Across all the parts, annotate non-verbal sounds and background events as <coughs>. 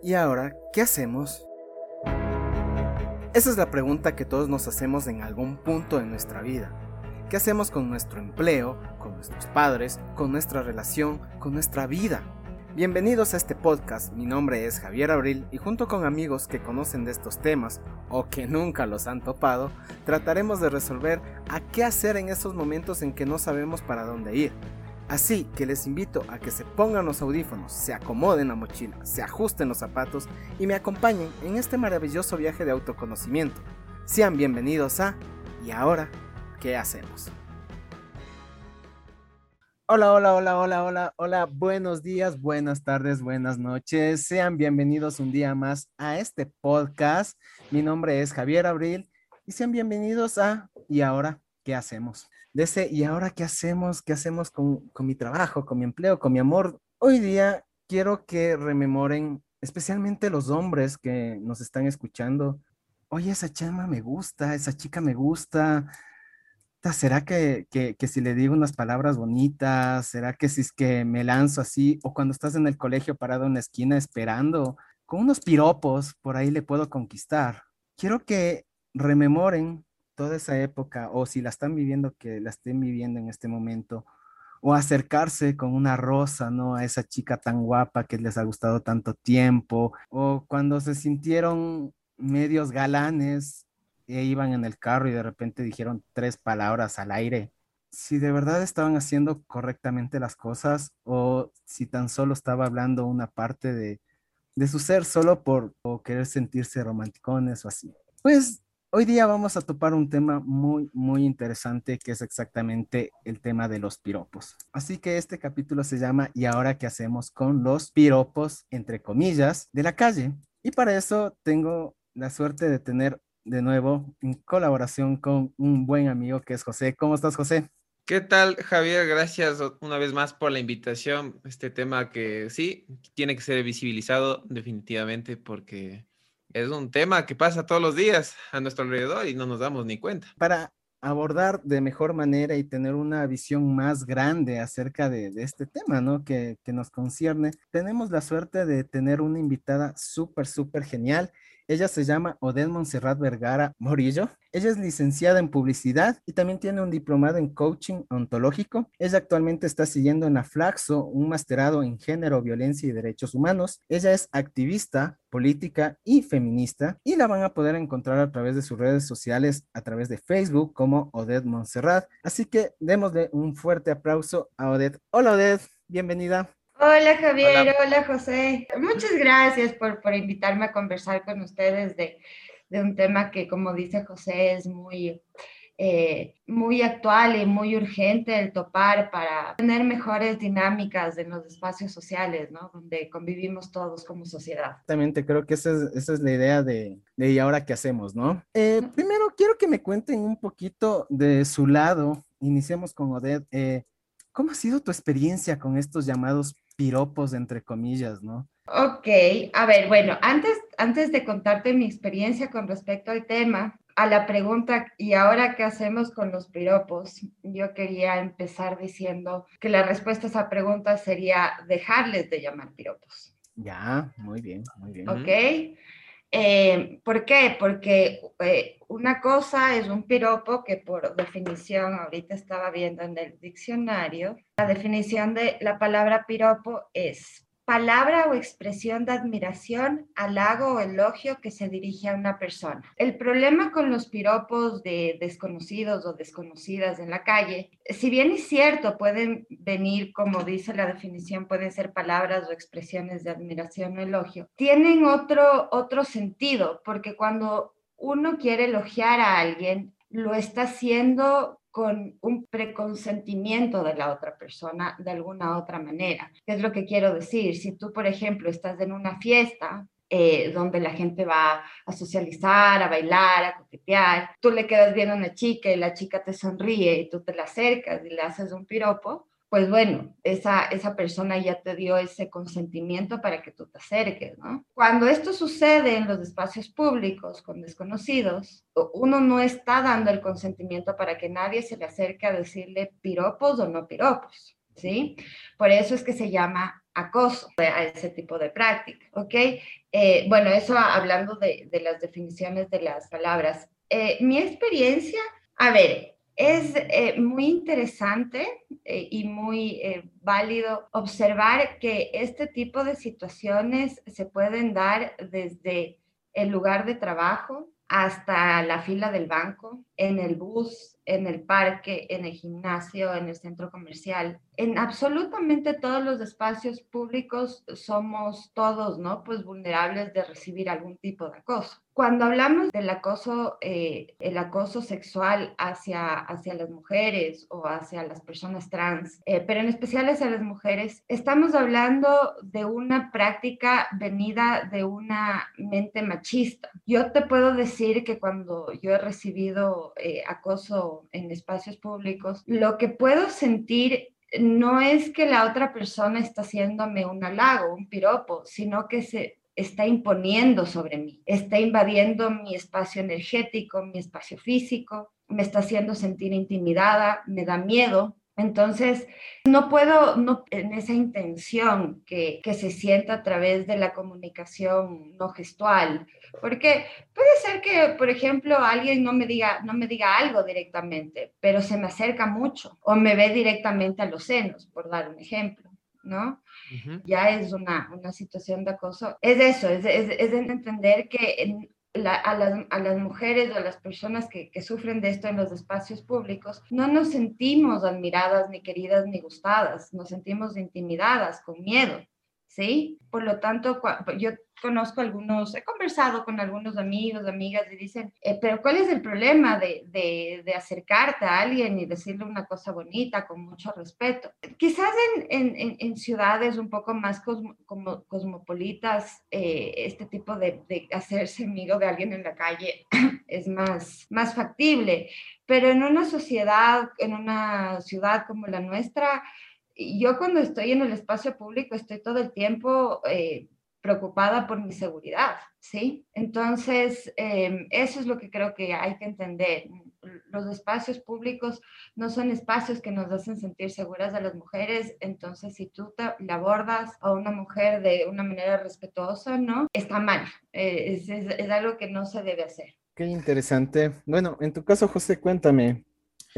¿Y ahora qué hacemos? Esa es la pregunta que todos nos hacemos en algún punto de nuestra vida. ¿Qué hacemos con nuestro empleo, con nuestros padres, con nuestra relación, con nuestra vida? Bienvenidos a este podcast, mi nombre es Javier Abril y junto con amigos que conocen de estos temas o que nunca los han topado, trataremos de resolver a qué hacer en esos momentos en que no sabemos para dónde ir. Así que les invito a que se pongan los audífonos, se acomoden la mochila, se ajusten los zapatos y me acompañen en este maravilloso viaje de autoconocimiento. Sean bienvenidos a ¿Y ahora qué hacemos? Hola, hola, hola, hola, hola, hola, buenos días, buenas tardes, buenas noches. Sean bienvenidos un día más a este podcast. Mi nombre es Javier Abril y sean bienvenidos a ¿Y ahora qué hacemos? De ese, ¿y ahora qué hacemos? ¿Qué hacemos con, mi trabajo, con mi empleo, con mi amor? Hoy día quiero que rememoren, especialmente los hombres que nos están escuchando, oye, esa chama me gusta, esa chica me gusta. ¿Será que, que, que, si le digo unas palabras bonitas? ¿Será que si es que me lanzo así? O cuando estás en el colegio parado en la esquina esperando, con unos piropos, por ahí le puedo conquistar. Quiero que rememoren toda esa época, o si la están viviendo, que la estén viviendo en este momento, o acercarse con una rosa, ¿no? A esa chica tan guapa que les ha gustado tanto tiempo, o cuando se sintieron medios galanes e iban en el carro y de repente dijeron tres palabras al aire. Si de verdad estaban haciendo correctamente las cosas o si tan solo estaba hablando una parte de, de su ser solo por querer sentirse romanticones o así. Pues Hoy día vamos a topar un tema muy, muy interesante que es exactamente el tema de los piropos. Así que este capítulo se llama ¿Y ahora qué hacemos con los piropos, entre comillas, de la calle? Y para eso tengo la suerte de tener de nuevo en colaboración con un buen amigo que es José. ¿Cómo estás, José? ¿Qué tal, Javier? Gracias una vez más por la invitación. Este tema que sí, tiene que ser visibilizado definitivamente porque es un tema que pasa todos los días a nuestro alrededor y no nos damos ni cuenta. Para abordar de mejor manera y tener una visión más grande acerca de, este tema, ¿no? Que, que, nos concierne, tenemos la suerte de tener una invitada súper, súper genial. Ella se llama Odette Montserrat Vergara Morillo. Ella es licenciada en publicidad y también tiene un diplomado en coaching ontológico. Ella actualmente está siguiendo en la Flaxo un masterado en género, violencia y derechos humanos. Ella es activista, política y feminista y la van a poder encontrar a través de sus redes sociales, a través de Facebook como Odette Montserrat. Así que démosle un fuerte aplauso a Odette. Hola Odette, bienvenida. Hola Javier, hola. José. Muchas gracias por, por, invitarme a conversar con ustedes de, de, un tema que, como dice José, es muy, eh, muy actual y muy urgente el topar para tener mejores dinámicas en los espacios sociales, ¿no? Donde convivimos todos como sociedad. Exactamente, creo que esa es, esa es la idea de, de ¿y ahora qué hacemos, no? Eh, primero, quiero que me cuenten un poquito de su lado. Iniciemos con Odette. Eh, ¿Cómo ha sido tu experiencia con estos llamados piropos, entre comillas, ¿no? Ok, a ver, bueno, antes, antes de contarte mi experiencia con respecto al tema, a la pregunta, ¿y ahora qué hacemos con los piropos? Yo quería empezar diciendo que la respuesta a esa pregunta sería dejarles de llamar piropos. Ya, muy bien, muy bien. Ok. Eh, ¿Por qué? Porque eh, una cosa es un piropo que por definición, ahorita estaba viendo en el diccionario, la definición de la palabra piropo es palabra o expresión de admiración, halago o elogio que se dirige a una persona. El problema con los piropos de desconocidos o desconocidas en la calle, si bien es cierto, pueden venir, como dice la definición, pueden ser palabras o expresiones de admiración o elogio, tienen otro, otro sentido, porque cuando uno quiere elogiar a alguien, lo está haciendo con un preconsentimiento de la otra persona de alguna otra manera. ¿Qué es lo que quiero decir? Si tú, por ejemplo, estás en una fiesta eh, donde la gente va a socializar, a bailar, a coquetear, tú le quedas viendo a una chica y la chica te sonríe y tú te la acercas y le haces un piropo, pues bueno, esa, esa persona ya te dio ese consentimiento para que tú te acerques, ¿no? Cuando esto sucede en los espacios públicos con desconocidos, uno no está dando el consentimiento para que nadie se le acerque a decirle piropos o no piropos, ¿sí? Por eso es que se llama acoso a ese tipo de práctica, ¿ok? Eh, bueno, eso hablando de, las definiciones de las palabras. Eh, mi experiencia, a ver, es eh, muy interesante y muy válido observar que este tipo de situaciones se pueden dar desde el lugar de trabajo hasta la fila del banco, en el bus, en el parque, en el gimnasio, en el centro comercial. En absolutamente todos los espacios públicos somos todos, ¿no? Pues vulnerables de recibir algún tipo de acoso. Cuando hablamos del acoso, eh, el acoso sexual hacia, hacia las mujeres o hacia las personas trans, eh, pero en especial hacia las mujeres, estamos hablando de una práctica venida de una mente machista. Yo te puedo decir que cuando yo he recibido eh, acoso en espacios públicos, lo que puedo sentir no es que la otra persona está haciéndome un halago, un piropo, sino que se está imponiendo sobre mí, está invadiendo mi espacio energético, mi espacio físico, me está haciendo sentir intimidada, me da miedo, entonces, no puedo, no, en esa intención que, que, se sienta a través de la comunicación no gestual, porque puede ser que, por ejemplo, alguien no me diga, no me diga algo directamente, pero se me acerca mucho o me ve directamente a los senos, por dar un ejemplo. ¿no? Ya es una, una, situación de acoso. Es eso, es, es, es entender que en, a, las, a, las, mujeres o a las personas que, que, sufren de esto en los espacios públicos, no nos sentimos admiradas, ni queridas, ni gustadas, nos sentimos intimidadas, con miedo, ¿sí? Por lo tanto, yo conozco algunos, he conversado con algunos amigos, amigas y dicen, eh, pero ¿cuál es el problema de, de, de, acercarte a alguien y decirle una cosa bonita con mucho respeto? Quizás en, en, en ciudades un poco más como cosmopolitas, eh, este tipo de, de, hacerse amigo de alguien en la calle <coughs> es más, más factible, pero en una sociedad, en una ciudad como la nuestra, yo cuando estoy en el espacio público estoy todo el tiempo... Eh, preocupada por mi seguridad, ¿sí? Entonces, em, eso es lo que creo que hay que entender. Los espacios públicos no son espacios que nos hacen sentir seguras a las mujeres, entonces si tú te, le abordas a una mujer de una manera respetuosa, ¿no? Está mal, eh, es, es, algo que no se debe hacer. Qué interesante. Bueno, en tu caso, José, cuéntame,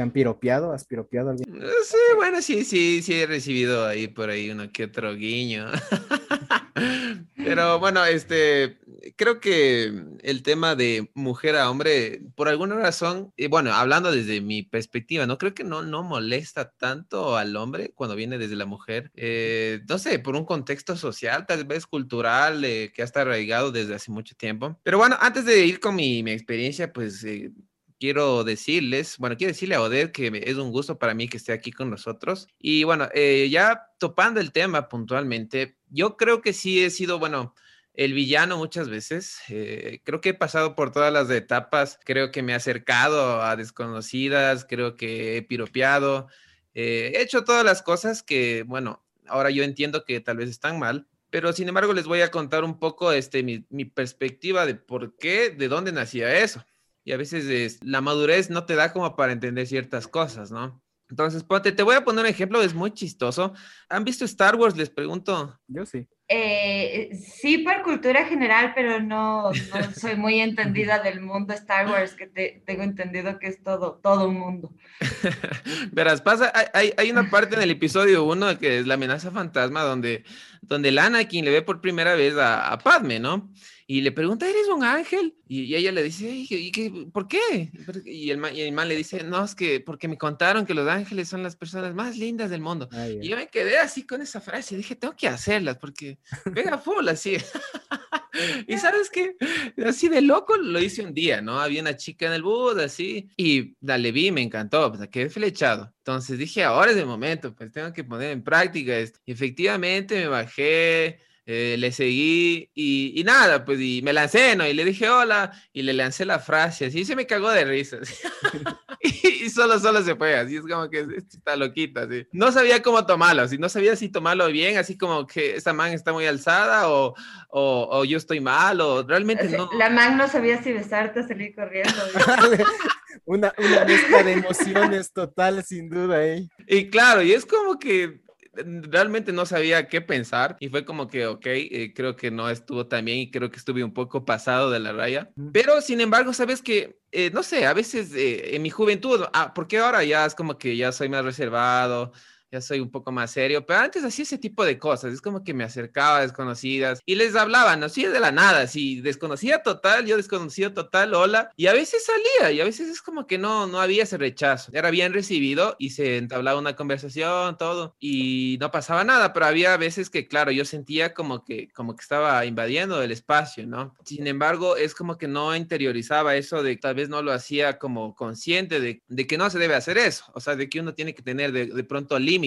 ¿Te han piropeado? ¿Has piropeado a alguien? Eh, sí, bueno, sí, sí, sí he recibido ahí por ahí uno que otro guiño. <laughs> Pero bueno, este, creo que el tema de mujer a hombre, por alguna razón, y bueno, hablando desde mi perspectiva, no creo que no, no molesta tanto al hombre cuando viene desde la mujer. Eh, no sé, por un contexto social, tal vez cultural, eh, que ha estado arraigado desde hace mucho tiempo. Pero bueno, antes de ir con mi, mi experiencia, pues eh, quiero decirles, bueno, quiero decirle a Odette que es un gusto para mí que esté aquí con nosotros. Y bueno, eh, ya topando el tema puntualmente, yo creo que sí he sido, bueno, el villano muchas veces. Eh, creo que he pasado por todas las etapas, creo que me he acercado a desconocidas, creo que he piropeado, eh, he hecho todas las cosas que, bueno, ahora yo entiendo que tal vez están mal. Pero sin embargo les voy a contar un poco este, mi, mi perspectiva de por qué, de dónde nacía eso y a veces la madurez no te da como para entender ciertas cosas, ¿no? Entonces, ponte, te voy a poner un ejemplo, es muy chistoso. ¿Han visto Star Wars? Les pregunto. Yo sí. Eh, sí, por cultura general, pero no, no soy muy entendida del mundo Star Wars, que te, tengo entendido que es todo, todo un mundo. <laughs> Verás, pasa, hay, hay una parte en el episodio 1 que es la amenaza fantasma, donde, donde el Anakin le ve por primera vez a, a Padme, ¿no? y le pregunta, ¿eres un ángel? Y, ella le dice, ¿y qué, por qué? Y el, man, y el, man, le dice, no, es que porque me contaron que los ángeles son las personas más lindas del mundo. y yo me quedé así con esa frase y dije, tengo que hacerlas porque pega full así. <laughs> y sabes qué, así de loco lo hice un día, ¿no? Había una chica en el bus así y la vi, me encantó, pues quedé flechado. Entonces dije, ahora es el momento, pues tengo que poner en práctica esto. Y efectivamente me bajé eh, le seguí y, nada, pues y me lancé, ¿no? Y le dije hola y le lancé la frase, así se me cagó de risas. <laughs> <laughs> y, solo, solo se fue, así es como que está loquita, así. No sabía cómo tomarlo, así, no sabía si tomarlo bien, así como que esta man está muy alzada o, o, o yo estoy mal o realmente no. La man no sabía si besarte o salir corriendo. <laughs> una, una mezcla de emociones total, sin duda, ¿eh? Y claro, y es como que realmente no sabía qué pensar y fue como que, ok, eh, creo que no estuvo tan bien y creo que estuve un poco pasado de la raya. Pero sin embargo, sabes que, eh, no sé, a veces eh, en mi juventud, ah, porque ahora ya es como que ya soy más reservado, ya soy un poco más serio, pero antes hacía ese tipo de cosas, es como que me acercaba a desconocidas y les hablaba, no así de la nada, si desconocía total, yo desconocía total, hola, y a veces salía y a veces es como que no, no había ese rechazo, era bien recibido y se entablaba una conversación, todo, y no pasaba nada, pero había veces que, claro, yo sentía como que, como que estaba invadiendo el espacio, ¿no? Sin embargo, es como que no interiorizaba eso de tal vez no lo hacía como consciente de, de que no se debe hacer eso, o sea, de que uno tiene que tener de, de pronto límites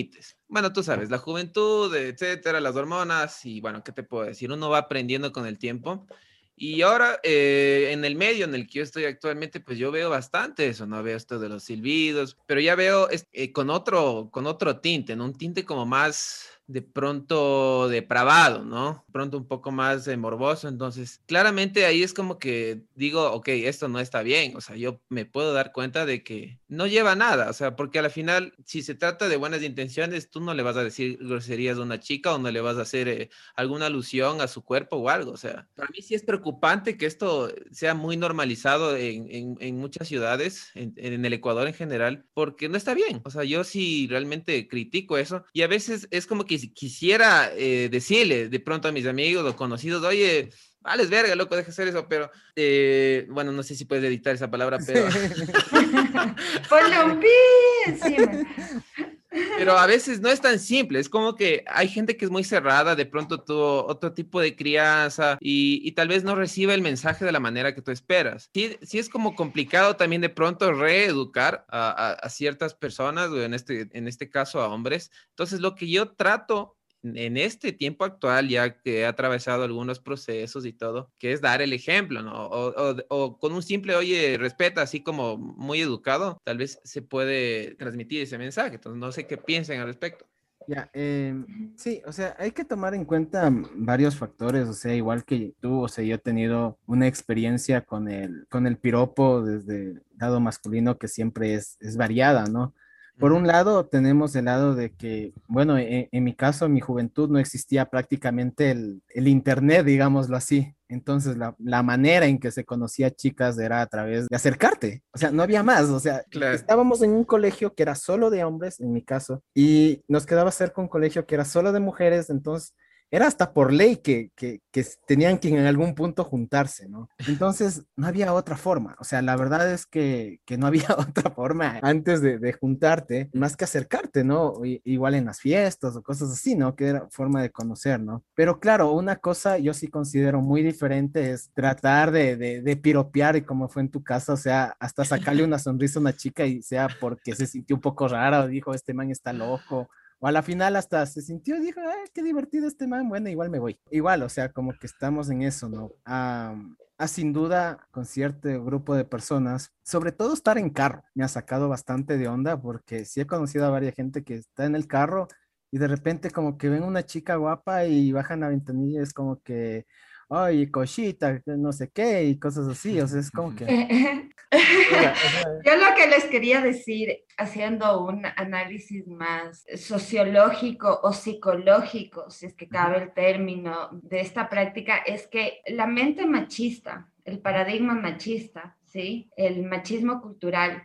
bueno, tú sabes, la juventud, etcétera, las hormonas y bueno, ¿qué te puedo decir? Uno va aprendiendo con el tiempo. Y ahora, eh, en el medio en el que yo estoy actualmente, pues yo veo bastante eso, ¿no? Veo esto de los silbidos, pero ya veo eh, con, otro, con otro tinte, ¿no? Un tinte como más, de pronto depravado, ¿no? Pronto un poco más de morboso. Entonces, claramente ahí es como que digo, ok, esto no está bien. O sea, yo me puedo dar cuenta de que no lleva nada. O sea, porque al final, si se trata de buenas intenciones, tú no le vas a decir groserías a una chica o no le vas a hacer eh, alguna alusión a su cuerpo o algo. O sea, para mí sí es preocupante que esto sea muy normalizado en, en, muchas ciudades, en, en el Ecuador en general, porque no está bien. O sea, yo sí realmente critico eso y a veces es como que quisiera eh, decirle de pronto a mis amigos o conocidos, oye, vales verga, loco, deja hacer eso, pero eh, bueno, no sé si puedes editar esa palabra, pero... Ponle un pi encima. Pero a veces no es tan simple, es como que hay gente que es muy cerrada, de pronto tuvo otro tipo de crianza y, tal vez no recibe el mensaje de la manera que tú esperas. Sí, sí es como complicado también de pronto reeducar a, a ciertas personas, en este, en este caso a hombres. Entonces lo que yo trato en este tiempo actual, ya que he atravesado algunos procesos y todo, que es dar el ejemplo, ¿no? O, con un simple, oye, respeta, así como muy educado, tal vez se puede transmitir ese mensaje. Entonces, no sé qué piensen al respecto. Em, sí, o sea, hay que tomar en cuenta varios factores, o sea, igual que tú, o sea, yo he tenido una experiencia con el, con el piropo desde el lado masculino que siempre es, es variada, ¿no? Por un lado, tenemos el lado de que, bueno, e, en, mi caso, en mi juventud no existía prácticamente el, Internet, digámoslo así. Entonces, la, manera en que se conocía chicas era a través de acercarte. O sea, no había más. O sea, estábamos en un colegio que era solo de hombres, en mi caso, y nos quedaba cerca un colegio que era solo de mujeres. Entonces, era hasta por ley que, que, tenían que en algún punto juntarse, ¿no? Entonces, no había otra forma. O sea, la verdad es que, que no <laughs> había otra forma antes de, de, juntarte, más que acercarte, ¿no? igual en las fiestas o cosas así, ¿no? Que era forma de conocer, ¿no? Pero claro, una cosa yo sí considero muy diferente es tratar de, de, de piropear y como fue en tu casa, o sea, hasta sacarle una sonrisa a una chica y sea porque se sintió un poco rara o dijo, este man está loco o a la final hasta se sintió dijo, Ay, qué divertido este man, bueno, igual me voy. Igual, o sea, como que estamos en eso, ¿no? Ah, sin duda, con cierto grupo de personas, sobre todo estar en carro, me ha sacado bastante de onda porque sí he conocido a varias gente que está en el carro y de repente como que ven una chica guapa y bajan la ventanilla, es como que ay, cochita, no sé qué, y cosas así, o sea, es como que... <laughs> <laughs> Yo lo que les quería decir, haciendo un análisis más sociológico o psicológico, si es que cabe el término, de esta práctica, es que la mente machista, el paradigma machista, ¿sí? El machismo cultural,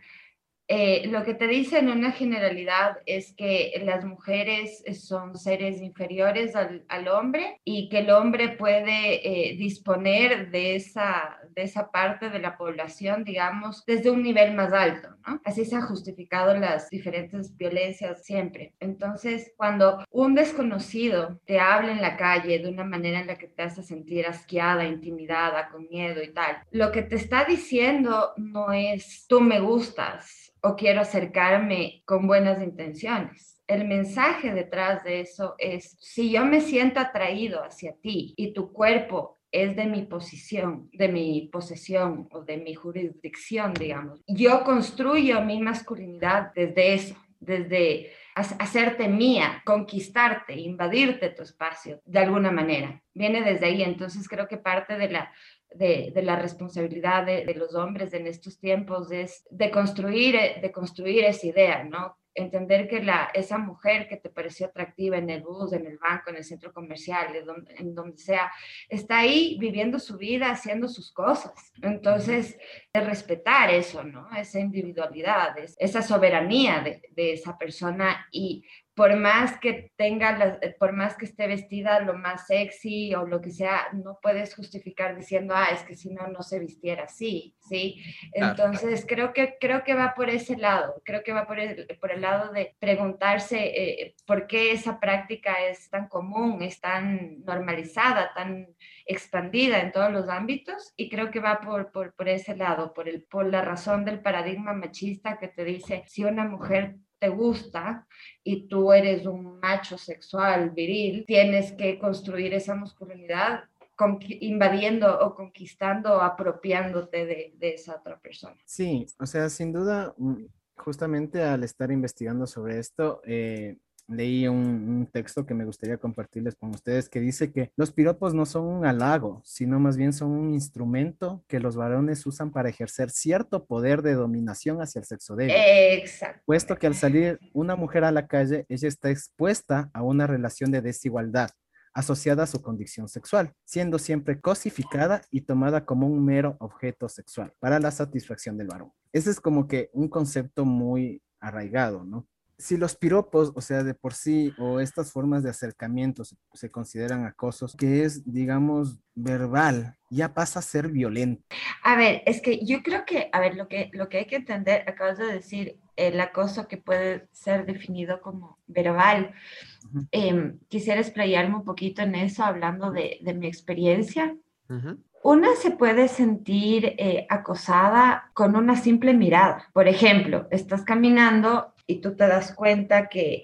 eh, lo que te dice en una generalidad es que las mujeres son seres inferiores al, al hombre y que el hombre puede eh, disponer de esa, de esa parte de la población, digamos, desde un nivel más alto, ¿no? Así se han justificado las diferentes violencias siempre. Entonces, cuando un desconocido te habla en la calle de una manera en la que te hace sentir asqueada, intimidada, con miedo y tal, lo que te está diciendo no es tú me gustas, o quiero acercarme con buenas intenciones. El mensaje detrás de eso es, si yo me siento atraído hacia ti y tu cuerpo es de mi posición, de mi posesión o de mi jurisdicción, digamos, yo construyo mi masculinidad desde eso, desde hacerte mía, conquistarte, invadirte tu espacio de alguna manera. Viene desde ahí, entonces creo que parte de la de, la responsabilidad de, los hombres en estos tiempos es de construir, de construir esa idea, ¿no? entender que la, esa mujer que te pareció atractiva en el bus, en el banco, en el centro comercial, en donde, en donde sea, está ahí viviendo su vida, haciendo sus cosas. Entonces, de respetar eso, ¿no? Esa individualidad, esa soberanía de, de esa persona y por más que tenga, por más que esté vestida lo más sexy o lo que sea, no puedes justificar diciendo, ah, es que si no, no se vistiera así, ¿sí? Entonces, creo que, creo que va por ese lado, creo que va por el, por el lado de preguntarse eh, por qué esa práctica es tan común, es tan normalizada, tan expandida en todos los ámbitos y creo que va por, por, por ese lado, por, el, por la razón del paradigma machista que te dice, si una mujer te gusta y tú eres un macho sexual viril, tienes que construir esa masculinidad invadiendo o conquistando, apropiándote de, de, esa otra persona. Sí, o sea, sin duda, mm, justamente al estar investigando sobre esto, eh, leí un, texto que me gustaría compartirles con ustedes que dice que los piropos no son un halago, sino más bien son un instrumento que los varones usan para ejercer cierto poder de dominación hacia el sexo débil. Exacto. Puesto que al salir una mujer a la calle, ella está expuesta a una relación de desigualdad asociada a su condición sexual, siendo siempre cosificada y tomada como un mero objeto sexual para la satisfacción del varón. Ese es como que un concepto muy arraigado, ¿no? Si los piropos, o sea, de por sí, o estas formas de acercamiento se, consideran acosos, que es, digamos, verbal, ya pasa a ser violento. A ver, es que yo creo que, a ver, lo que, lo que hay que entender, acabas de decir, el acoso que puede ser definido como verbal. Em, quisiera explayarme un poquito en eso, hablando de, de mi experiencia. Una se puede sentir eh, acosada con una simple mirada. Por ejemplo, estás caminando y tú te das cuenta que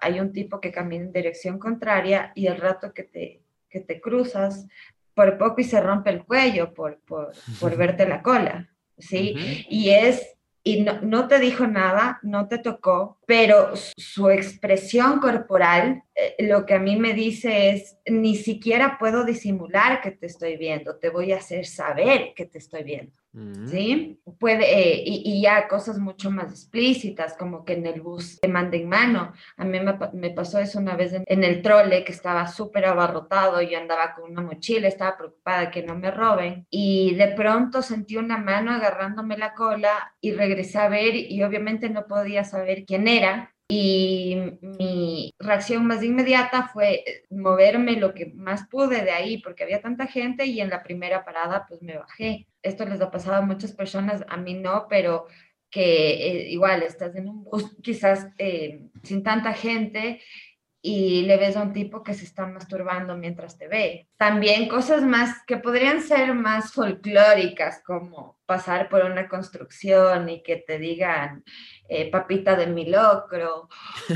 hay un tipo que camina en dirección contraria y el rato que te, que te cruzas, por poco y se rompe el cuello por, por, por verte la cola, ¿sí? Y es y no, no, te dijo nada, no te tocó, pero su expresión corporal eh, lo que a mí me dice es, ni siquiera puedo disimular que te estoy viendo, te voy a hacer saber que te estoy viendo. Mm. ¿Sí? Puede, eh, y, ya cosas mucho más explícitas, como que en el bus te manden mano. A mí me, pasó eso una vez en, el trole, que estaba súper abarrotado, yo andaba con una mochila, estaba preocupada que no me roben, y de pronto sentí una mano agarrándome la cola y regresé a ver, y obviamente no podía saber quién era, y mi reacción más inmediata fue moverme lo que más pude de ahí, porque había tanta gente y en la primera parada pues me bajé. Esto les ha pasado a muchas personas, a mí no, pero que eh, igual estás en un bus <laughs> quizás eh, sin tanta gente y le ves a un tipo que se está masturbando mientras te ve. También cosas más que podrían ser más folclóricas, como pasar por una construcción y que te digan eh, papita de mi locro,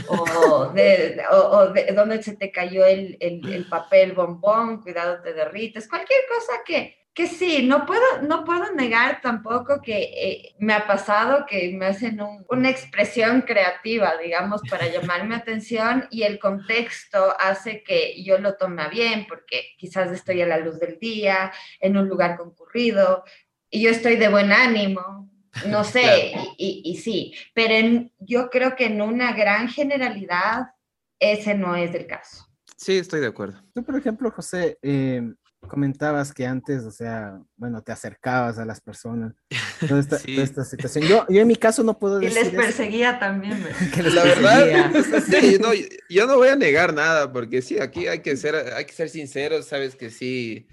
o de, o, de dónde se te cayó el, el, el papel bombón, cuidado te derrites, cualquier cosa que que sí, no puedo, no puedo negar tampoco que eh, me ha pasado que me hacen una expresión creativa, digamos, para llamarme atención y el contexto hace que yo lo tome bien porque quizás estoy a la luz del día, en un lugar concurrido y yo estoy de buen ánimo, no <laughs> sé, y, sí, pero yo creo que en una gran generalidad ese no es el caso. Sí, estoy de acuerdo. Tú, por ejemplo, José, eh, comentabas que antes, o sea, bueno, te acercabas a las personas, toda esta, <laughs> esta situación. Yo, yo, en mi caso no puedo decir. Y les perseguía también. <laughs> que la verdad, sí, no, yo no voy a negar nada, porque sí, aquí hay que ser, hay que ser sinceros, sabes que sí.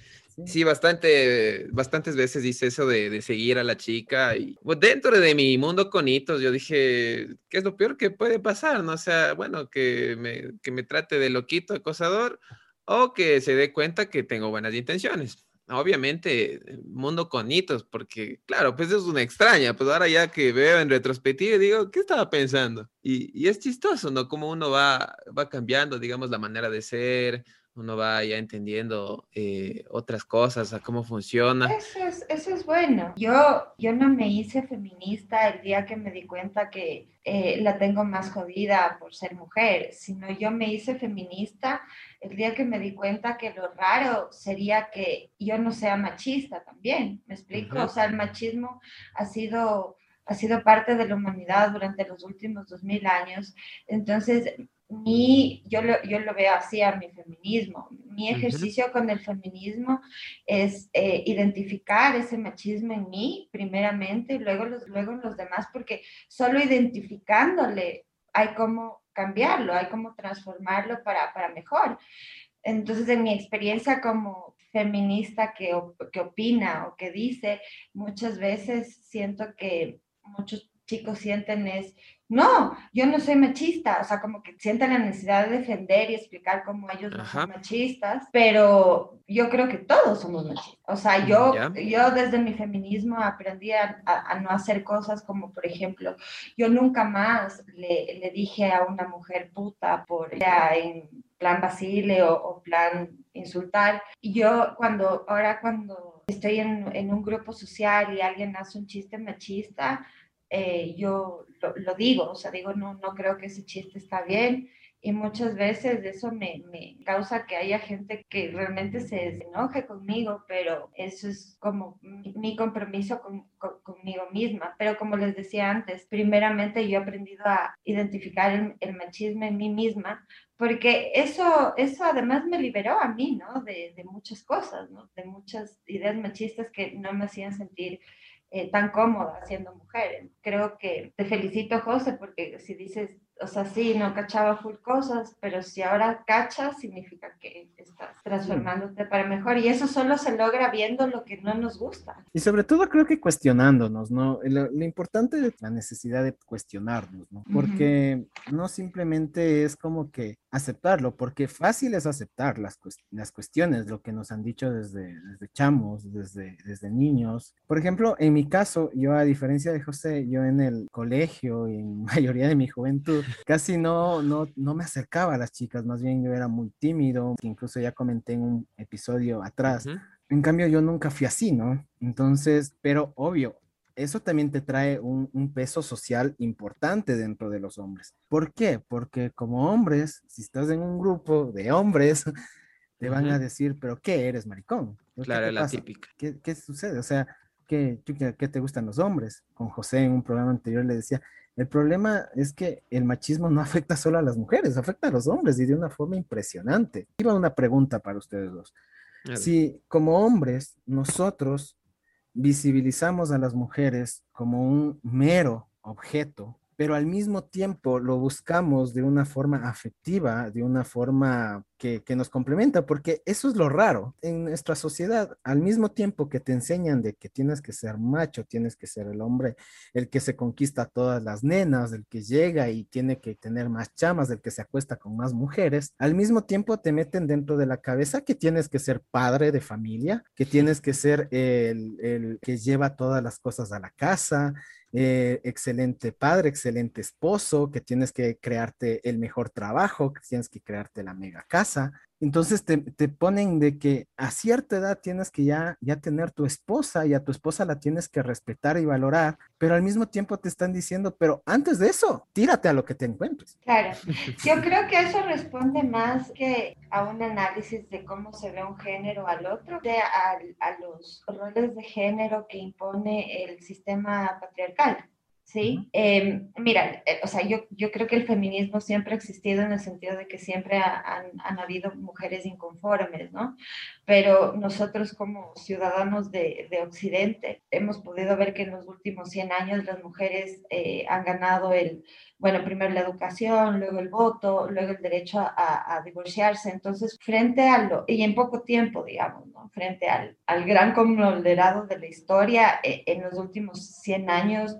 Sí, bastante, bastantes veces hice eso de, seguir a la chica y pues, dentro de mi mundo con hitos yo dije, ¿qué es lo peor que puede pasar? No sea, bueno, que me, que me trate de loquito, acosador, o que se dé cuenta que tengo buenas intenciones. Obviamente, mundo con hitos, porque claro, pues es una extraña, pues ahora ya que veo en retrospectiva digo, ¿qué estaba pensando? Y, y es chistoso, ¿no? Como uno va, va cambiando, digamos, la manera de ser, uno va ya entendiendo eh, otras cosas, a cómo funciona. Eso es, eso es bueno. Yo, yo no me hice feminista el día que me di cuenta que eh, la tengo más jodida por ser mujer, sino yo me hice feminista el día que me di cuenta que lo raro sería que yo no sea machista también, ¿me explico? O sea, el machismo ha sido ha sido parte de la humanidad durante los últimos dos mil años. Entonces, mi, yo, lo, yo lo veo así a mi feminismo. Mi ejercicio con el feminismo es eh, identificar ese machismo en mí, primeramente, y luego, los, luego en los demás, porque solo identificándole hay como cambiarlo, hay como transformarlo para, para mejor. Entonces, en mi experiencia como feminista que, que opina o que dice, muchas veces siento que muchos chicos sienten es, no, yo no soy machista, o sea, como que sienten la necesidad de defender y explicar cómo ellos no son machistas, pero yo creo que todos somos machistas. O sea, yo, yo desde mi feminismo aprendí a, no hacer cosas como, por ejemplo, yo nunca más le, le dije a una mujer puta por ya en plan basile o, o plan insultar. Y yo cuando, ahora cuando estoy en, en un grupo social y alguien hace un chiste machista, eh, yo lo, digo, o sea, digo, no, no creo que ese chiste está bien. Y muchas veces eso me, causa que haya gente que realmente se enoje conmigo, pero eso es como mi, compromiso con, conmigo misma. Pero como les decía antes, primeramente yo he aprendido a identificar el, el machismo en mí misma, porque eso, eso además me liberó a mí, ¿no? De, de muchas cosas, ¿no? De muchas ideas machistas que no me hacían sentir eh, tan cómoda siendo mujer. Creo que te felicito, José, porque si dices, o sea, sí, no cachaba full cosas, pero si ahora cachas, significa que estás transformándote para mejor. Y eso solo se logra viendo lo que no nos gusta. Y sobre todo creo que cuestionándonos, ¿no? Lo, importante es la necesidad de cuestionarnos, ¿no? Porque no simplemente es como que aceptarlo, porque fácil es aceptar las, las cuestiones, lo que nos han dicho desde, desde chamos, desde, desde niños. Por ejemplo, en mi caso, yo a diferencia de José, yo en el colegio y en <laughs> mayoría de mi juventud, casi no, no, no me acercaba a las chicas, más bien yo era muy tímido, incluso ya comenté en un episodio atrás. En cambio, yo nunca fui así, ¿no? Entonces, pero obvio, eso también te trae un, peso social importante dentro de los hombres. ¿Por qué? Porque como hombres, si estás en un grupo de hombres, <laughs> te van a decir, pero ¿qué eres, maricón? Claro, la típica. ¿Qué, ¿Qué, sucede? O sea, ¿qué, ¿qué te gustan los hombres? Con José en un programa anterior le decía, el problema es que el machismo no <laughs> afecta solo a las mujeres, afecta a los hombres y de una forma impresionante. Iba una pregunta para ustedes dos. Si como hombres nosotros visibilizamos a las mujeres como un mero objeto, pero al mismo tiempo lo buscamos de una forma afectiva, de una forma que, nos complementa, porque eso es lo raro en nuestra sociedad. Al mismo tiempo que te enseñan de que tienes que ser macho, tienes que ser el hombre, el que se conquista todas las nenas, el que llega y tiene que tener más chamas, el que se acuesta con más mujeres, al mismo tiempo te meten dentro de la cabeza que tienes que ser padre de familia, que tienes que ser el, el que lleva todas las cosas a la casa, eh, excelente padre, excelente esposo, que tienes que crearte el mejor trabajo, que tienes que crearte la mega casa. Entonces te, ponen de que a cierta edad tienes que ya, ya tener tu esposa y a tu esposa la tienes que respetar y valorar, pero al mismo tiempo te están diciendo, pero antes de eso, tírate a lo que te encuentres. Claro, <laughs> yo creo que eso responde más que a un análisis de cómo se ve un género al otro, de a, a los roles de género que impone el sistema patriarcal. ¿Sí? Em, mira, eh, o sea, yo, yo creo que el feminismo siempre ha existido en el sentido de que siempre han, han, habido mujeres inconformes, ¿no? Pero nosotros como ciudadanos de, de, Occidente hemos podido ver que en los últimos 100 años las mujeres eh, han ganado el, bueno, primero la educación, luego el voto, luego el derecho a, a, divorciarse. Entonces, frente a lo, y en poco tiempo, digamos, ¿no? Frente al, al gran conglomerado de la historia, eh, en los últimos 100 años,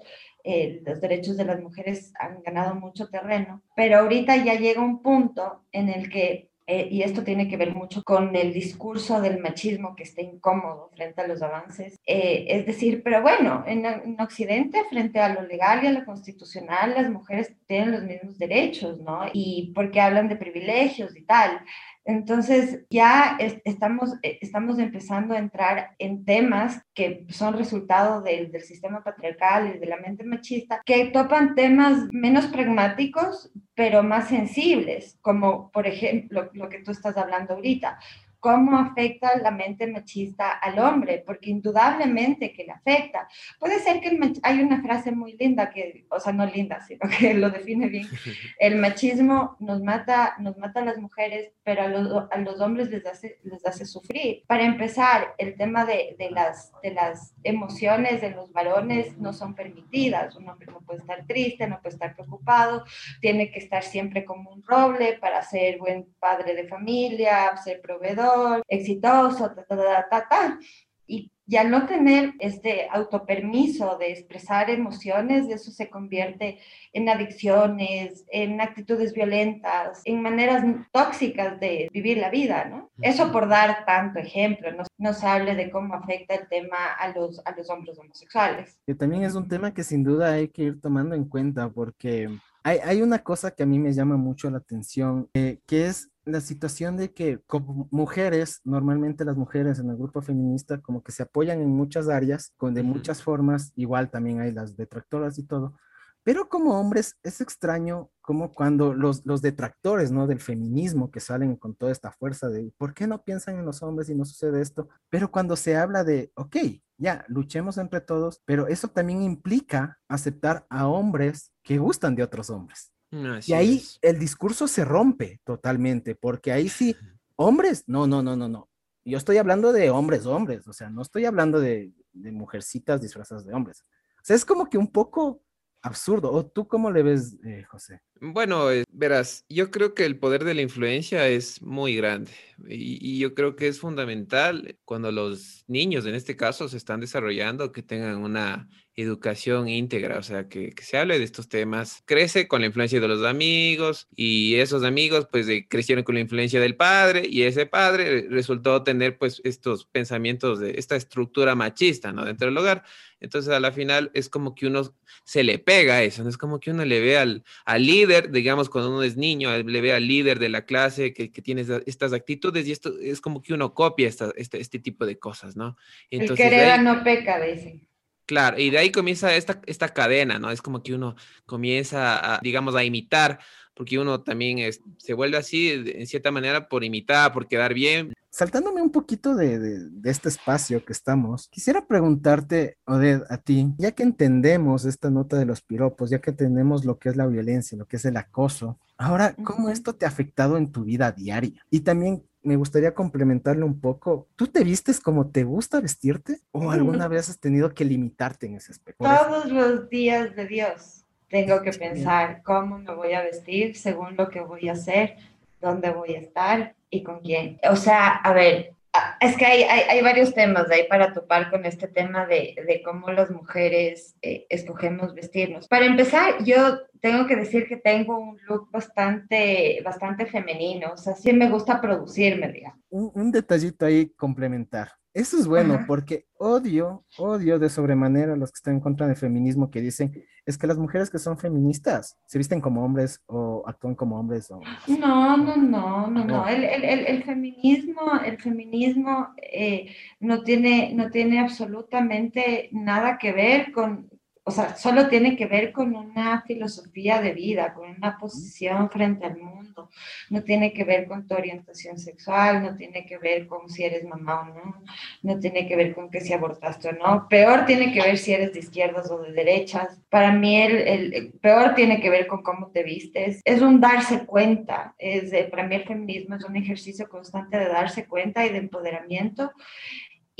eh, los derechos de las mujeres han ganado mucho terreno, pero ahorita ya llega un punto en el que, eh, y esto tiene que ver mucho con el discurso del machismo que está incómodo frente a los avances, eh, es decir, pero bueno, en, en, Occidente, frente a lo legal y a lo constitucional, las mujeres tienen los mismos derechos, ¿no? Y porque hablan de privilegios y tal. Entonces ya estamos, eh, estamos empezando a entrar en temas que son resultado del, del, sistema patriarcal y de la mente machista, que topan temas menos pragmáticos, pero más sensibles, como por ejemplo lo que tú estás hablando ahorita cómo afecta la mente machista al hombre, porque indudablemente que le afecta. Puede ser que hay una frase muy linda que, o sea, no linda, sino que <laughs> lo define bien. <laughs> El machismo nos mata, nos mata a las mujeres, pero a los, a los hombres les hace, les hace sufrir. Para empezar, el tema de, de, las, de las emociones de los varones no son permitidas. Un hombre no puede estar triste, no puede estar preocupado, tiene que estar siempre como un roble para ser buen padre de familia, ser proveedor, exitoso, ta, ta, ta, ta, Y, ya al no tener este autopermiso de expresar emociones, eso se convierte en adicciones, en actitudes violentas, en maneras tóxicas de vivir la vida, ¿no? Eso por dar tanto ejemplo, no, no se hable de cómo afecta el tema a los, a los hombres homosexuales. Que también es un tema que sin duda hay que ir tomando en cuenta porque hay, hay una cosa que a mí me llama mucho la atención, eh, que es la situación de que como mujeres, normalmente las mujeres en el grupo feminista como que se apoyan en muchas áreas, con de muchas formas, igual también hay las detractoras y todo, pero como hombres es extraño como cuando los, los detractores, ¿no? Del feminismo que salen con toda esta fuerza de, ¿por qué no piensan en los hombres y no sucede esto? Pero cuando se habla de, ok, ya, luchemos entre todos, pero eso también implica aceptar a hombres que gustan de otros hombres y ahí el discurso se rompe totalmente, porque ahí sí, hombres, no, no, no, no, no. Yo estoy hablando de hombres, hombres, o sea, no estoy hablando de, de mujercitas disfrazadas de hombres. O sea, es como que un poco absurdo. ¿O tú cómo le ves, eh, José? Bueno, verás, yo creo que el poder de la influencia es muy grande y, yo creo que es fundamental cuando los niños, en este caso, se están desarrollando, que tengan una educación íntegra, o sea, que, se hable de estos temas. Crece con la influencia de los amigos y esos amigos pues crecieron con la influencia del padre y ese padre resultó tener pues estos pensamientos de esta estructura machista, ¿no? Dentro del hogar. Entonces, a la final es como que uno se le pega eso, ¿no? Es como que uno le ve al, al líder, digamos, cuando uno es niño, le ve al líder de la clase que, que tiene estas actitudes y esto es como que uno copia esta, este, este tipo de cosas, ¿no? Entonces, el querer no peca, dicen. Claro, y de ahí comienza esta, esta cadena, ¿no? Es como que uno comienza, a, digamos, a imitar, porque uno también es, se vuelve así, en cierta manera, por imitar, por quedar bien saltándome un poquito de, este espacio que estamos, quisiera preguntarte, Oded, a ti, ya que entendemos esta nota de los piropos, ya que entendemos lo que es la violencia, lo que es el acoso, ahora, ¿cómo esto te ha afectado en tu vida diaria? Y también me gustaría complementarlo un poco. ¿Tú te vistes como te gusta vestirte o alguna vez has tenido que limitarte en ese aspecto? Todos los días de Dios tengo que pensar cómo me voy a vestir según lo que voy a hacer, dónde voy a estar, y con quién. O sea, a ver, es que hay, hay, varios temas de ahí para topar con este tema de, de cómo las mujeres eh, escogemos vestirnos. Para empezar, yo tengo que decir que tengo un look bastante, bastante femenino, o sea, sí me gusta producirme, digamos. Un, un detallito ahí complementar. Eso es bueno porque odio, odio de sobremanera a los que están en contra del feminismo que dicen es que las mujeres que son feministas se visten como hombres o actúan como hombres. O... No, no, no, no, no. El, el, el, feminismo, el feminismo eh, no, tiene, no tiene absolutamente nada que ver con, o sea, solo tiene que ver con una filosofía de vida, con una posición frente al mundo. No tiene que ver con tu orientación sexual, no tiene que ver con si eres mamá o no, no tiene que ver con que si abortaste o no. Peor tiene que ver si eres de izquierdas o de derechas. Para mí el, el, peor tiene que ver con cómo te vistes. Es un darse cuenta. Es, para mí el feminismo es un ejercicio constante de darse cuenta y de empoderamiento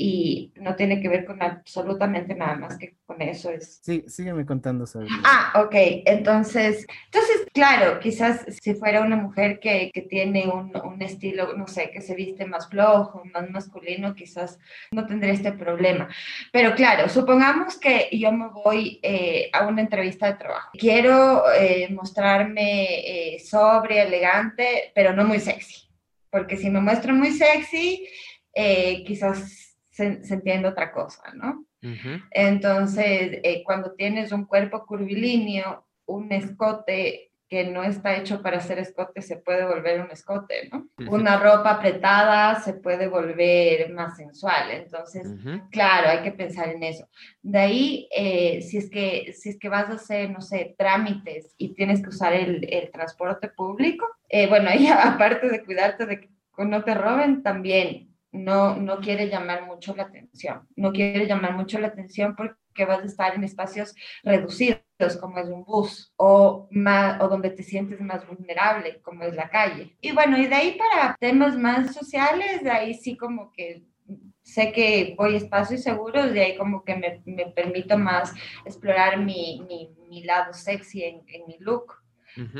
y no tiene que ver con absolutamente nada más que con eso. Es... Sí, sígueme contando sobre Ah, ok, entonces, entonces, claro, quizás si fuera una mujer que, que tiene un, un, estilo, no sé, que se viste más flojo, más masculino, quizás no tendría este problema. Pero claro, supongamos que yo me voy eh, a una entrevista de trabajo. Quiero eh, mostrarme eh, sobre, elegante, pero no muy sexy. Porque si me muestro muy sexy, quizás se, entiende otra cosa, ¿no? Entonces, eh, cuando tienes un cuerpo curvilíneo, un escote que no está hecho para ser escote se puede volver un escote, ¿no? Una ropa apretada se puede volver más sensual. Entonces, claro, hay que pensar en eso. De ahí, eh, si, es que, si es que vas a hacer, no sé, trámites y tienes que usar el, el transporte público, eh, bueno, <laughs> ahí aparte de cuidarte de que no te roben también no, no quiere llamar mucho la atención. No quiere llamar mucho la atención porque vas a estar en espacios reducidos, como es un bus, o, más, o donde te sientes más vulnerable, como es la calle. Y bueno, y de ahí para temas más sociales, de ahí sí como que sé que voy a espacios seguros, de ahí como que me, me permito más explorar mi, mi, mi lado sexy en mi look.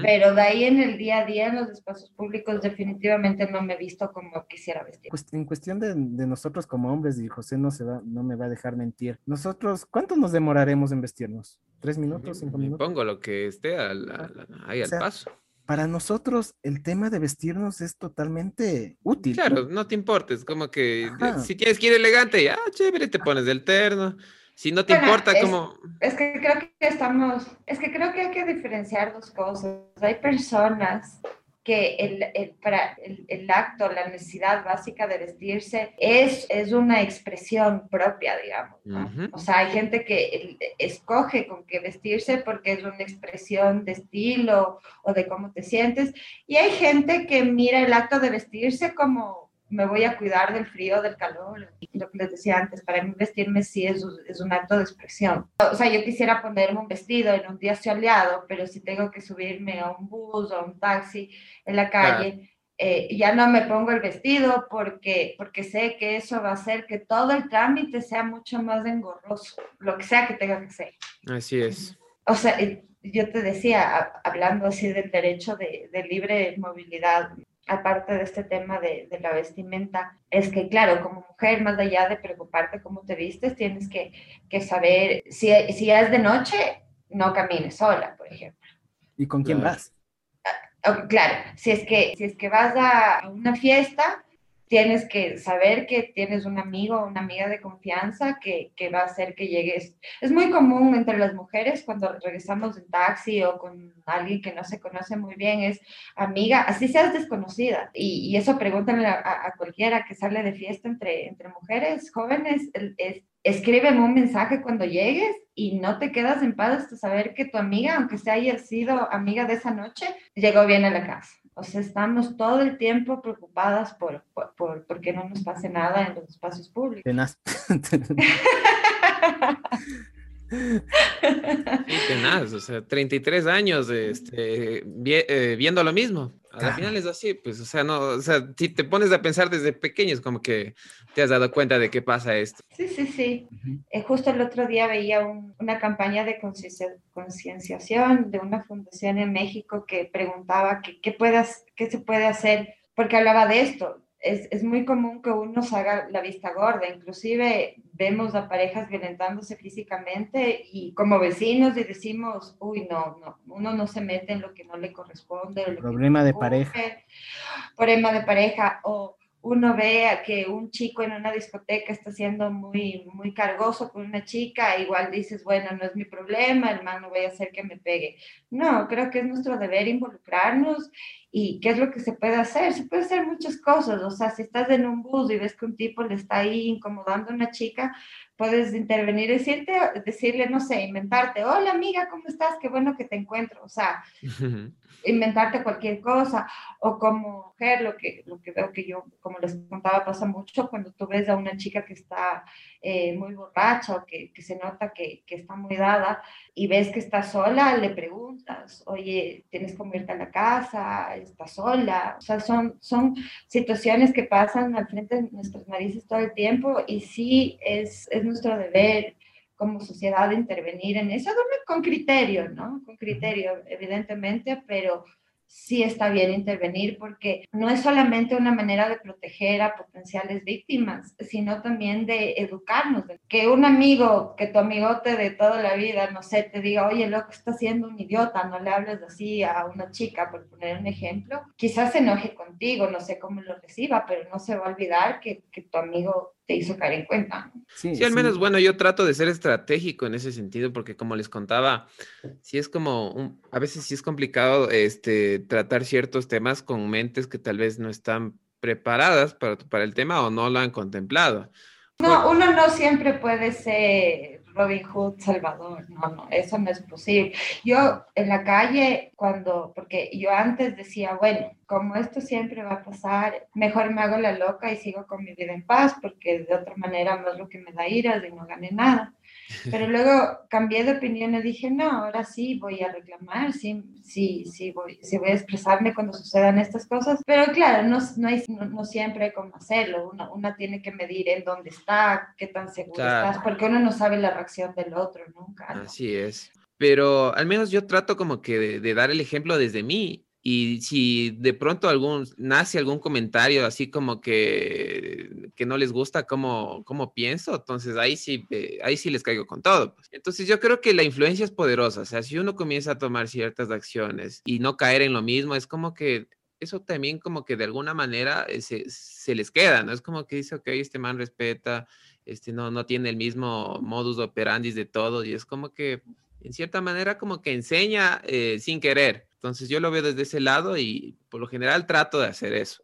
Pero de ahí en el día a día, en los espacios públicos, definitivamente no me he visto como quisiera vestir. Pues en cuestión de, de, nosotros como hombres, y José no, se va, no me va a dejar mentir, nosotros, ¿cuánto nos demoraremos en vestirnos? ¿Tres minutos? ¿Cinco minutos? Pongo lo que esté al, al, ahí al paso para nosotros el tema de vestirnos es totalmente útil. Claro, no, no te importes, como que Ajá. si tienes que ir elegante, ya, chévere, te pones del terno. Si no te bueno, importa es, cómo... Es que creo que estamos, es que creo que hay que diferenciar dos cosas. Hay personas que el, el, para el, el, acto, la necesidad básica de vestirse es, es una expresión propia, digamos. ¿no? Uh -huh. O sea, hay gente que escoge con qué vestirse porque es una expresión de estilo o de cómo te sientes. Y hay gente que mira el acto de vestirse como me voy a cuidar del frío, del calor. Lo que les decía antes, para mí vestirme sí es, es, un acto de expresión. O sea, yo quisiera ponerme un vestido en un día soleado, pero si tengo que subirme a un bus o a un taxi en la calle, claro. eh, ya no me pongo el vestido porque, porque sé que eso va a hacer que todo el trámite sea mucho más engorroso, lo que sea que tenga que ser. Así es. O sea, yo te decía, hablando así del derecho de, de libre movilidad, aparte de este tema de, de, la vestimenta, es que, claro, como mujer, más allá de preocuparte cómo te vistes, tienes que, que saber, si, si es de noche, no camines sola, por ejemplo. ¿Y con quién claro. vas? Ah, claro, si es que, si es que vas a una fiesta, tienes que saber que tienes un amigo una amiga de confianza que, que, va a hacer que llegues. Es muy común entre las mujeres cuando regresamos en taxi o con alguien que no se conoce muy bien, es amiga, así seas desconocida. Y, y eso pregúntale a, cualquiera que sale de fiesta entre, entre mujeres jóvenes, es, escríbeme un mensaje cuando llegues y no te quedas en paz hasta saber que tu amiga, aunque se haya sido amiga de esa noche, llegó bien a la casa. O sea, estamos todo el tiempo preocupadas por, por, por, por que no nos pase nada en los espacios públicos. <laughs> <laughs> Tenaz. O sea, 33 años este, vi, eh, viendo lo mismo. Al final es así, pues, o sea, no, o sea, si te pones a pensar desde pequeños, como que te has dado cuenta de qué pasa esto. Sí, sí, sí. Uh -huh. eh, justo el otro día veía un, una campaña de concienciación de una fundación en México que preguntaba que, qué, puedas, qué se puede hacer, porque hablaba de esto, es, es, muy común que uno se haga la vista gorda, inclusive vemos a parejas violentándose físicamente y como vecinos y decimos, uy, no, no, uno no se mete en lo que no le corresponde. Problema de pareja. Problema de pareja o uno ve que un chico en una discoteca está siendo muy, muy cargoso con una chica, igual dices, bueno, no es mi problema, el no voy a hacer que me pegue. No, creo que es nuestro deber involucrarnos ¿Y qué es lo que se puede hacer? Se puede hacer muchas cosas, o sea, si estás en un bus y ves que un tipo le está ahí incomodando a una chica, puedes intervenir, decirte, decirle, no sé, inventarte, hola amiga, ¿cómo estás? Qué bueno que te encuentro, o sea, inventarte cualquier cosa, o como mujer, lo que, lo que veo que yo, como les contaba, pasa mucho cuando tú ves a una chica que está eh, muy borracha o que, que se nota que, que, está muy dada y ves que está sola, le preguntas, oye, tienes como irte a la casa, estás sola, o sea, son, son situaciones que pasan al frente de nuestras narices todo el tiempo y sí es, es nuestro deber como sociedad intervenir en eso con criterio, ¿no? Con criterio, evidentemente, pero sí está bien intervenir porque no es solamente una manera de proteger a potenciales víctimas, sino también de educarnos. Que un amigo, que tu amigote de toda la vida, no sé, te diga, oye, loco, está siendo un idiota, no le hables así a una chica, por poner un ejemplo, quizás se enoje contigo, no sé cómo lo reciba, pero no se va a olvidar que, que tu amigo te hizo caer en cuenta. Sí, sí al menos, sí. bueno, yo trato de ser estratégico en ese sentido, porque como les contaba, sí es como, un, a veces sí es complicado este, tratar ciertos temas con mentes que tal vez no están preparadas para, para el tema o no lo han contemplado. No, uno no siempre puede ser Robin Hood Salvador. No, no, eso no es posible. Yo en la calle, cuando, porque yo antes decía, bueno, como esto siempre va a pasar, mejor me hago la loca y sigo con mi vida en paz, porque de otra manera es lo que me da ira y no gané nada. Pero <laughs> luego cambié de opinión y dije, no, ahora sí voy a reclamar, sí, sí, sí, voy, sí voy a expresarme cuando sucedan estas cosas. Pero claro, no, no, hay, no, siempre hay cómo hacerlo. Una, una, tiene que medir en dónde está, qué tan seguro estás, porque uno no sabe la reacción del otro nunca. Así es. Pero al menos yo trato como que de, de dar el ejemplo desde mí y si de pronto algún, nace algún comentario así como que, que no les gusta cómo, cómo pienso, entonces ahí sí, eh, ahí sí les caigo con todo. Pues. Entonces yo creo que la influencia es poderosa. O sea, si uno comienza a tomar ciertas acciones y no caer en lo mismo, es como que eso también como que de alguna manera eh, se, se les queda, ¿no? Es como que dice, ok, este man respeta, este no, no tiene el mismo modus operandi de todo y es como que en cierta manera como que enseña eh, sin querer. Entonces yo lo veo desde ese lado y por lo general trato de hacer eso.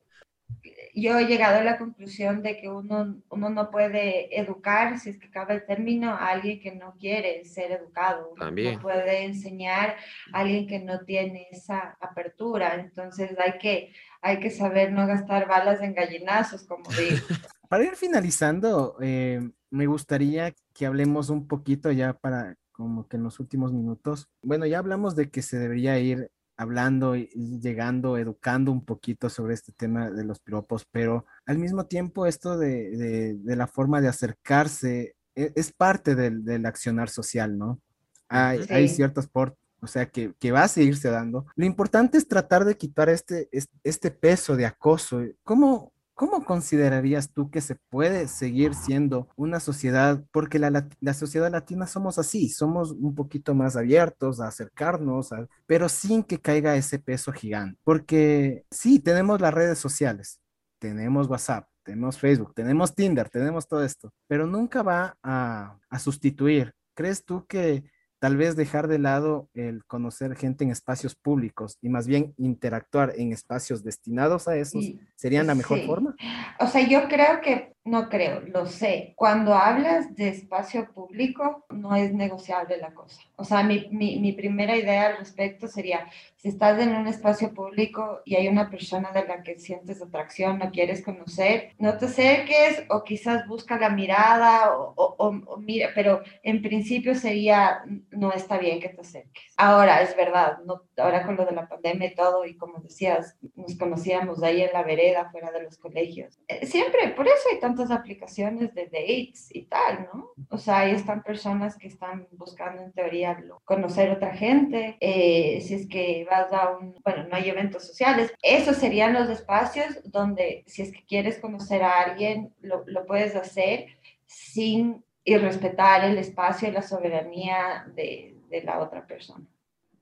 Yo he llegado a la conclusión de que uno, uno no puede educar, si es que cabe el término, a alguien que no quiere ser educado. También. No puede enseñar a alguien que no tiene esa apertura. Entonces hay que, hay que saber no gastar balas en gallinazos, como digo. <laughs> Para ir finalizando, eh, me gustaría que hablemos un poquito ya para como que en los últimos minutos. Bueno, ya hablamos de que se debería ir hablando y llegando, educando un poquito sobre este tema de los piropos, pero al mismo tiempo esto de, la forma de acercarse e, es, parte del, accionar social, ¿no? Hay, hay ciertos por, o sea, que, que, va a seguirse dando. Lo importante es tratar de quitar este, este peso de acoso. ¿Cómo, ¿Cómo considerarías tú que se puede seguir siendo una sociedad? Porque la, sociedad latina somos así, somos un poquito más abiertos a acercarnos, pero sin que caiga ese peso gigante. Porque sí, tenemos las redes sociales, tenemos WhatsApp, tenemos Facebook, tenemos Tinder, tenemos todo esto, pero nunca va a, a sustituir. ¿Crees tú que tal vez dejar de lado el conocer gente en espacios públicos y más bien interactuar en espacios destinados a esos, ¿serían la mejor forma? O sea, yo creo que no creo, lo sé. Cuando hablas de espacio público, no es negociable la cosa. O sea, mi, mi, primera idea al respecto sería, si estás en un espacio público y hay una persona de la que sientes atracción, no quieres conocer, no te acerques o quizás busca la mirada o, o, mira, pero en principio sería, no está bien que te acerques. Ahora, es verdad, ahora con lo de la pandemia y todo, y como decías, nos conocíamos ahí en la vereda, fuera de los colegios. Eh, siempre, por eso hay tantas aplicaciones de dates y tal, ¿no? O sea, ahí están personas que están buscando en teoría conocer otra gente, eh, si es que vas a un, bueno, no hay eventos sociales, esos serían los espacios donde si es que quieres conocer a alguien, lo, lo puedes hacer sin y respetar el espacio y la soberanía de, de la otra persona.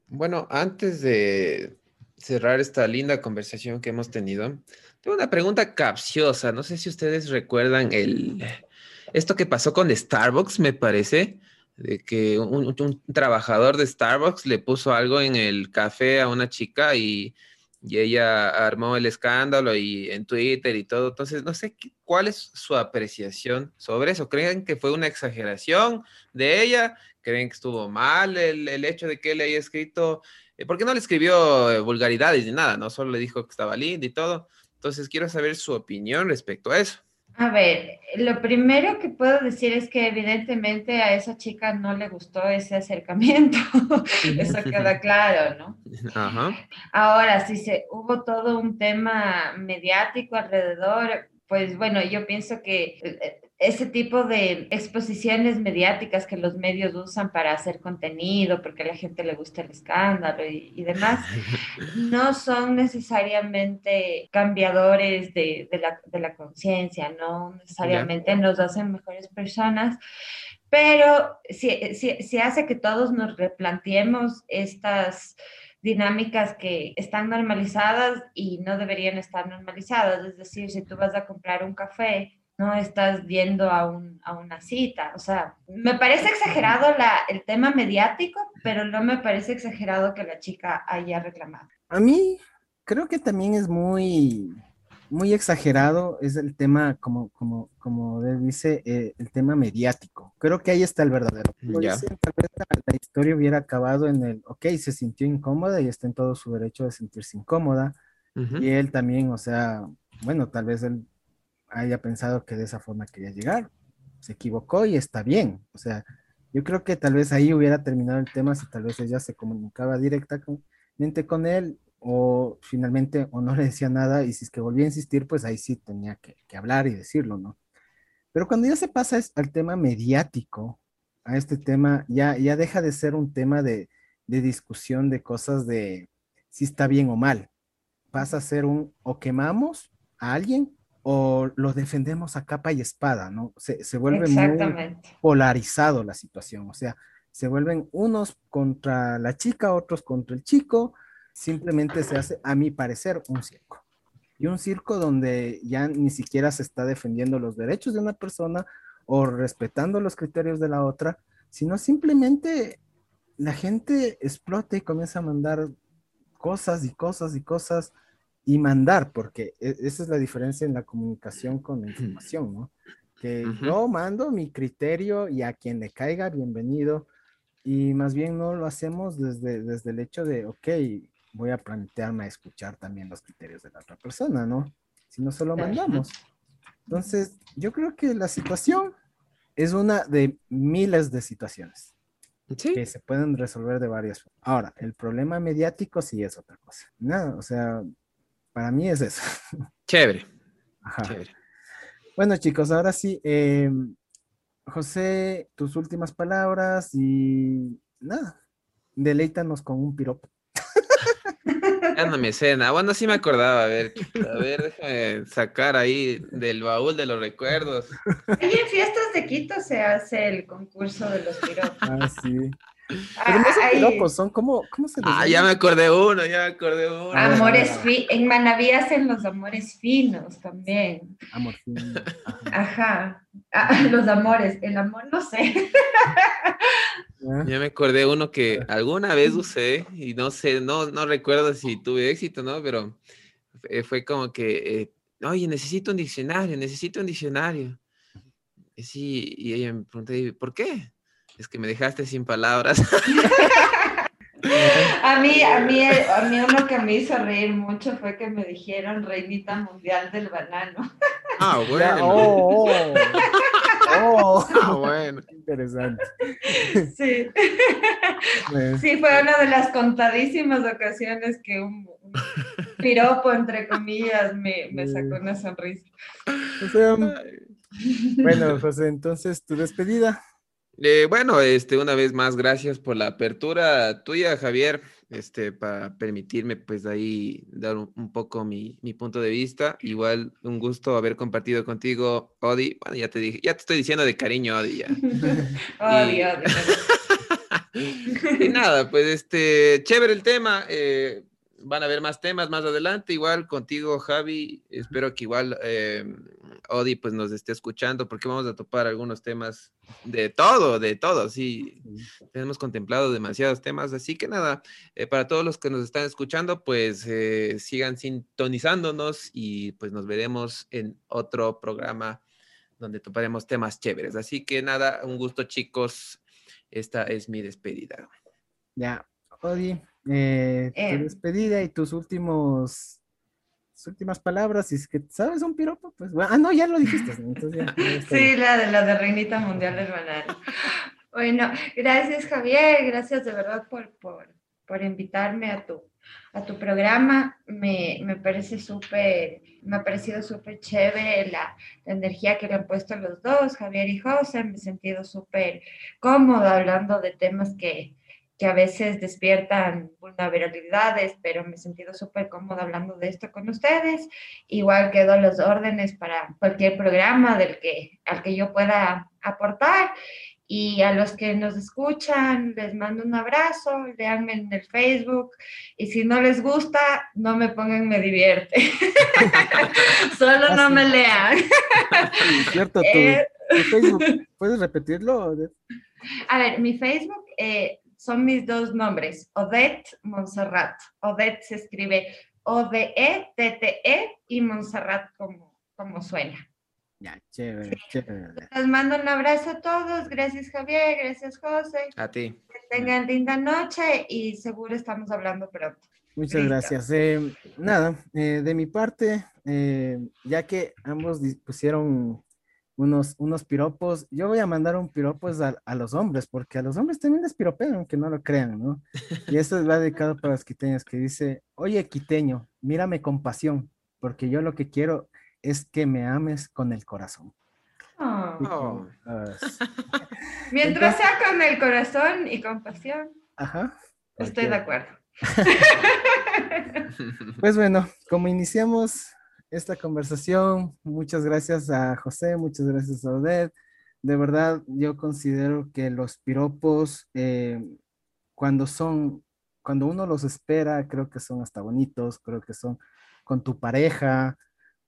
Bueno, antes de cerrar esta linda conversación que hemos tenido, tengo una pregunta capciosa. No sé si ustedes recuerdan el, esto que pasó con Starbucks, me parece, de que un, trabajador de Starbucks le puso algo en el café a una chica y, y, ella armó el escándalo y en Twitter y todo. Entonces, no sé cuál es su apreciación sobre eso. ¿Creen que fue una exageración de ella? ¿Creen que estuvo mal el, el hecho de que él haya escrito? Eh, porque no le escribió eh, vulgaridades ni nada, no solo le dijo que estaba lindo y todo. Entonces, quiero saber su opinión respecto a eso. A ver, lo primero que puedo decir es que evidentemente a esa chica no le gustó ese acercamiento. <laughs> Eso queda claro, ¿no? Ajá. Ahora, si se hubo todo un tema mediático alrededor, pues bueno, yo pienso que eh, ese tipo de exposiciones mediáticas que los medios usan para hacer contenido, porque a la gente le gusta el escándalo y, demás, <laughs> no son necesariamente cambiadores de, la, de la conciencia, no necesariamente nos hacen mejores personas, pero sí, sí, hace que todos nos replanteemos estas dinámicas que están normalizadas y no deberían estar normalizadas. Es decir, si tú vas a comprar un café, no estás viendo a, un, a una cita. O sea, me parece exagerado la, el tema mediático, pero no me parece exagerado que la chica haya reclamado. A mí creo que también es muy, muy exagerado, es el tema, como, como, como dice, eh, el tema mediático. creo que ahí está el verdadero. Tal vez la, la historia hubiera acabado en el, ok, se sintió incómoda y está en todo su derecho de sentirse incómoda. Ujú. Y él también, o sea, bueno, tal vez él haya pensado que de esa forma quería llegar. Se equivocó y está bien. O sea, yo creo que tal vez ahí hubiera terminado el tema si tal vez ella se comunicaba directamente con él o finalmente o no le decía nada y si es que volvía a insistir, pues ahí sí tenía que, que hablar y decirlo, ¿no? Pero cuando ya se pasa es- al tema mediático, a este tema, ya, ya deja de ser un tema de, de discusión de cosas de si está bien o mal. Pasa a ser un o quemamos a alguien o lo defendemos a capa y espada, ¿no? Se, se vuelve muy polarizado la situación, o sea, se vuelven unos contra la chica, otros contra el chico, simplemente se hace, a mi parecer, un circo. Y un circo donde ya ni siquiera se está defendiendo los derechos de una persona o respetando los criterios de la otra, sino simplemente la gente explota y comienza a mandar cosas y cosas y cosas y mandar, porque e- esa es la diferencia en la comunicación con la información, ¿no? Que Ujú. yo mando mi criterio y a quien le caiga, bienvenido, y más bien no lo hacemos desde, desde el hecho de, ok, voy a plantearme a escuchar también los criterios de la otra persona, ¿no? Si no solo mandamos. Entonces, yo creo que la situación es una de miles de situaciones Sí. que se pueden resolver de varias formas. Ahora, el problema mediático sí es otra cosa. Nada, o sea, para mí es eso. <laughs> Chévere, Ajá. chévere. Bueno, chicos, ahora sí, eh, José, tus últimas palabras y nada, deleítanos con un piropo. Ya no me cena. Bueno, sí me acordaba. A ver, a ver, déjame sacar ahí del baúl de los recuerdos. Ahí en fiestas de Quito se hace el concurso de los piropos. Ah, sí. Ah, Pero no son ahí- piropos, son como, ¿cómo se les Ah, llama? ya me acordé uno, ya me acordé uno. Ah, Amores ah, ah. fi- en Manaví hacen los amores finos también. Amor, sí, ajá. Ah, <laughs> los amores, el amor no sé. Ya. Ya me acordé uno que alguna vez usé y no sé, no, no recuerdo si tuve éxito, ¿no? Pero eh, fue como que, eh, oye, necesito un diccionario, necesito un diccionario. Y sí, y ella me preguntó, "¿Y ¿por qué? Es que me dejaste sin palabras. <laughs> A mí, a mí, a mí uno que me hizo reír mucho fue que me dijeron reinita mundial del banano. Ah, bueno. oh, oh, oh. Ah, bueno. Qué interesante. Sí. Sí, fue una de las contadísimas ocasiones que un, un piropo, entre comillas, me, me sacó una sonrisa. o sea, bueno, José, entonces tu despedida. Eh, bueno, este, una vez más, gracias por la apertura tuya, Javier, este, para permitirme, pues, ahí dar un, un poco mi, mi punto de vista. Igual, un gusto haber compartido contigo, Odi. Bueno, ya te dije, ya te estoy diciendo de cariño, Odi, ya. <laughs> Odio, <laughs> Y nada, pues, este, chévere el tema. eh, van a haber más temas más adelante. Igual contigo, Javi. Espero que igual eh, Odi, pues, nos esté escuchando, porque vamos a topar algunos temas de todo, de todo, sí tenemos contemplado demasiados temas, así que nada, eh, para todos los que nos están escuchando, pues eh, sigan sintonizándonos y pues nos veremos en otro programa donde toparemos temas chéveres. Así que nada, un gusto chicos, esta es mi despedida. Ya, Odi, eh, Eh. tu despedida y tus últimos tus últimas palabras. Si es que sabes un piropo, pues bueno. Ah, no, ya lo dijiste. <laughs> Entonces ya, ya está Sí, la de la de Reinita Mundial del. Bueno, gracias Javier, gracias de verdad por, por, por invitarme a tu, a tu programa. Me, me parece súper, me ha parecido súper chévere la, la energía que le han puesto los dos, Javier y José. Me he sentido súper cómoda hablando de temas que, que a veces despiertan vulnerabilidades, pero me he sentido súper cómoda hablando de esto con ustedes. Igual quedo las órdenes para cualquier programa del que, al que yo pueda aportar. Y a los que nos escuchan, les mando un abrazo, leanme en el Facebook. Y si no les gusta, no me pongan me divierte. <laughs> Solo no me lean. Cierto, tu, Eh, tu Facebook, ¿puedes repetirlo? A ver, mi Facebook eh, son mis dos nombres, Odette Montserrat. Odette se escribe O-D-E-T-T-E y Montserrat como, como suena. Ya, chévere, chévere. Les mando un abrazo a todos. Gracias, Javier. Gracias, José. A ti. Que tengan linda noche y seguro estamos hablando pronto. Muchas Listo. gracias. Eh, nada, eh, de mi parte, eh, ya que ambos pusieron unos, unos piropos, yo voy a mandar un piropo a, a los hombres, porque a los hombres también les piropean, aunque no lo crean, ¿no? Y esto va dedicado para los quiteños, que dice, oye, quiteño, mírame con pasión, porque yo lo que quiero es que me ames con el corazón. Oh. Oh. <laughs> Ah, Mientras sea con el corazón y con pasión, Ajá. estoy de acuerdo. <laughs> Pues bueno, como iniciamos esta conversación, muchas gracias a José, muchas gracias a Odette. De verdad, yo considero que los piropos, eh, cuando son, cuando uno los espera, creo que son hasta bonitos, creo que son con tu pareja,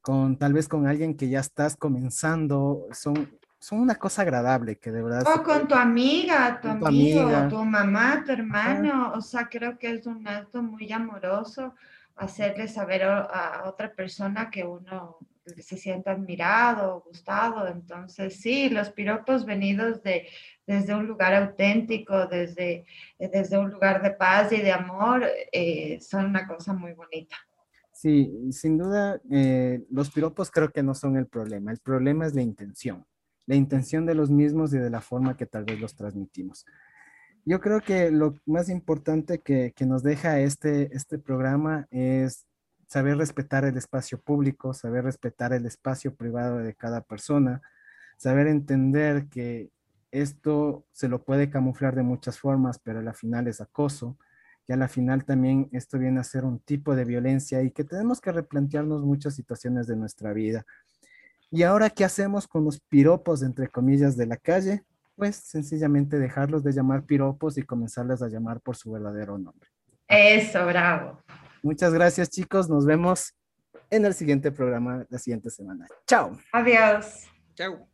con tal vez con alguien que ya estás comenzando, son, son una cosa agradable que de verdad... O con tu amiga, tu Con tu amigo, amiga. tu mamá, tu hermano. O sea, creo que es un acto muy amoroso hacerle saber a, otra persona que uno se sienta admirado, gustado. Entonces, sí, los piropos venidos de, desde un lugar auténtico, desde, desde un lugar de paz y de amor, eh, son una cosa muy bonita. Sí, sin duda, eh, los piropos creo que no son el problema. El problema es la intención, la intención de los mismos y de la forma que tal vez los transmitimos. Yo creo que lo más importante que, que nos deja este, este programa es saber respetar el espacio público, saber respetar el espacio privado de cada persona, saber entender que esto se lo puede camuflar de muchas formas, pero al final es acoso y a la final también esto viene a ser un tipo de violencia y que tenemos que replantearnos muchas situaciones de nuestra vida. Y ahora, ¿qué hacemos con los piropos, entre comillas, de la calle? Pues sencillamente dejarlos de llamar piropos y comenzarles a llamar por su verdadero nombre. Eso, bravo. Muchas gracias, chicos. Nos vemos en el siguiente programa la siguiente semana. Chao. Adiós. Chao.